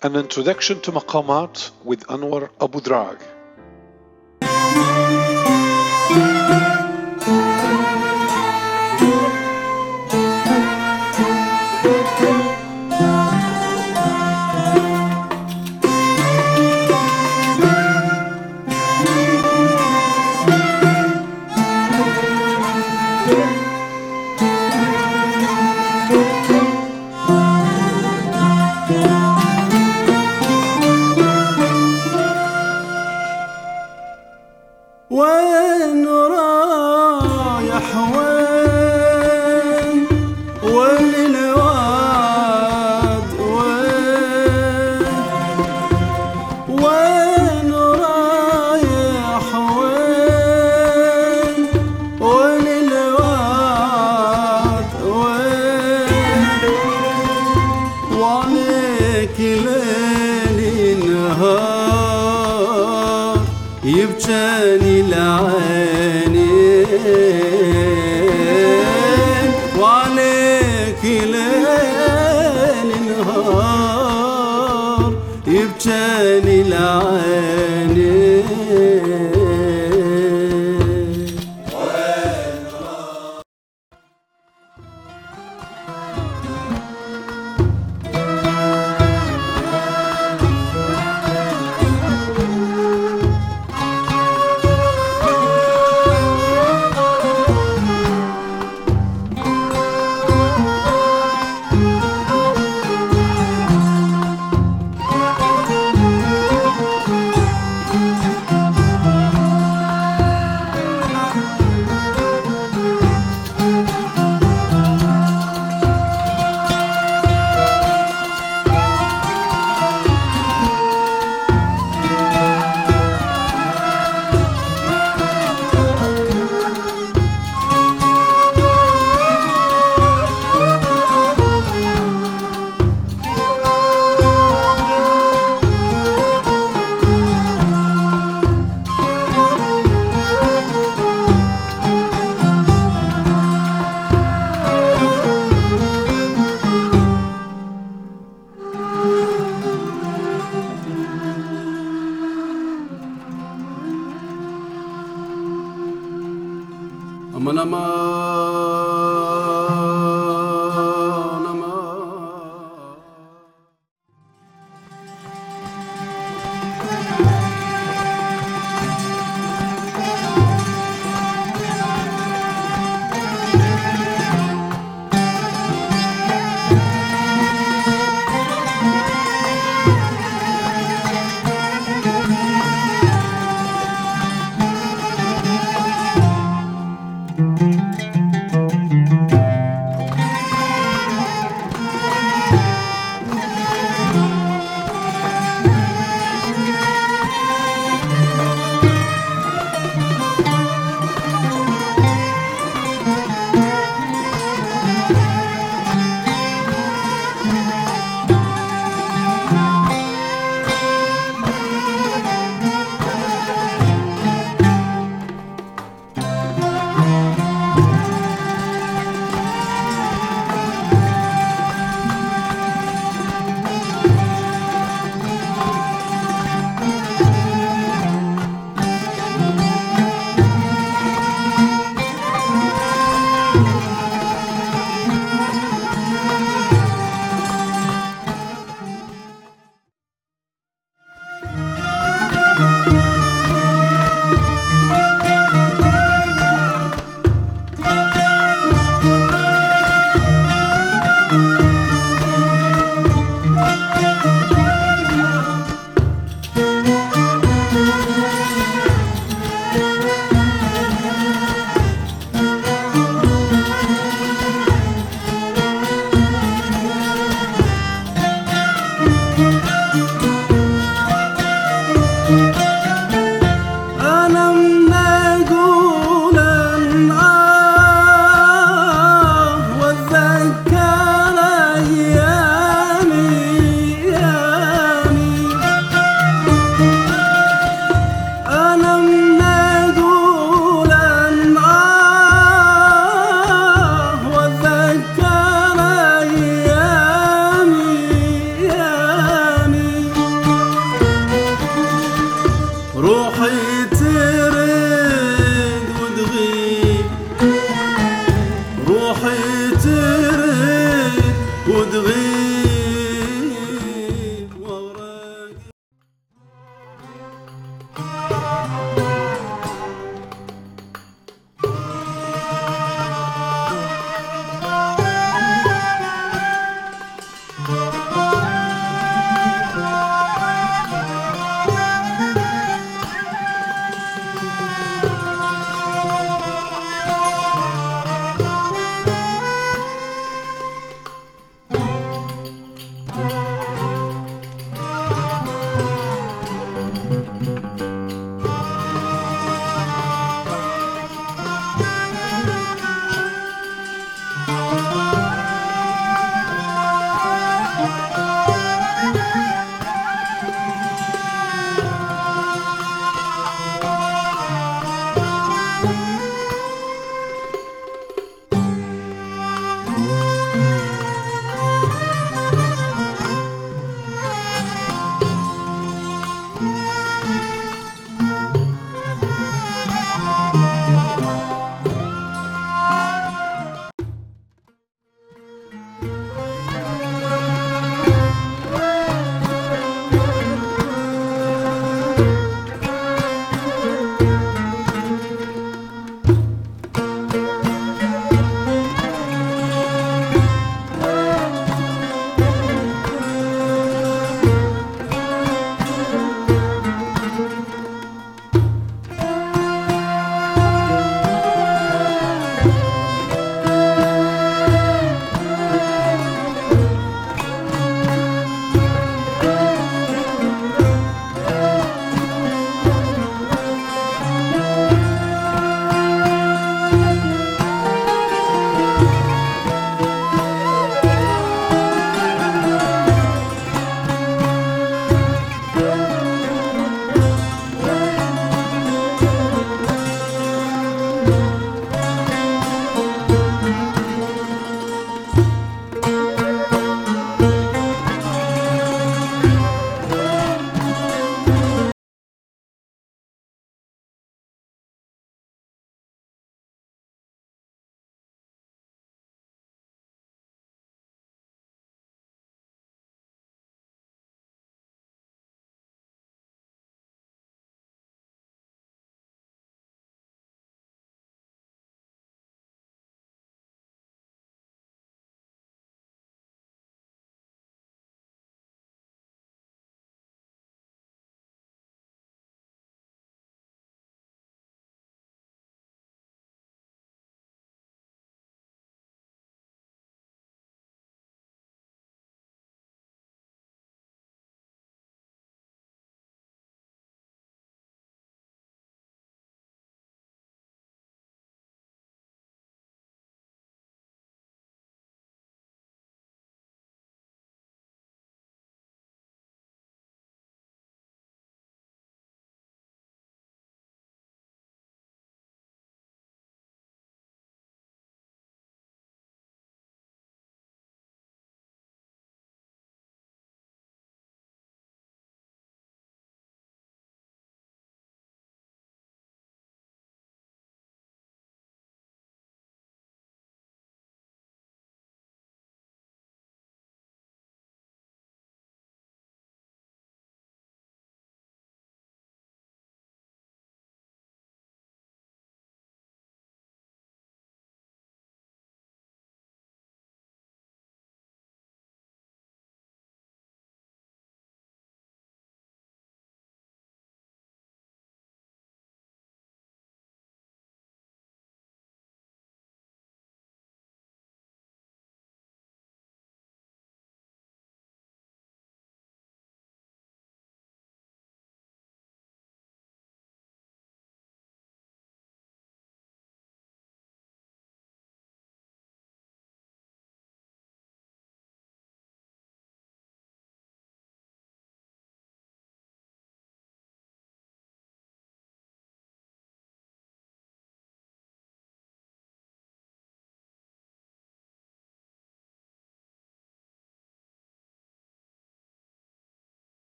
An introduction to Maqamat with Anwar Abu Drag.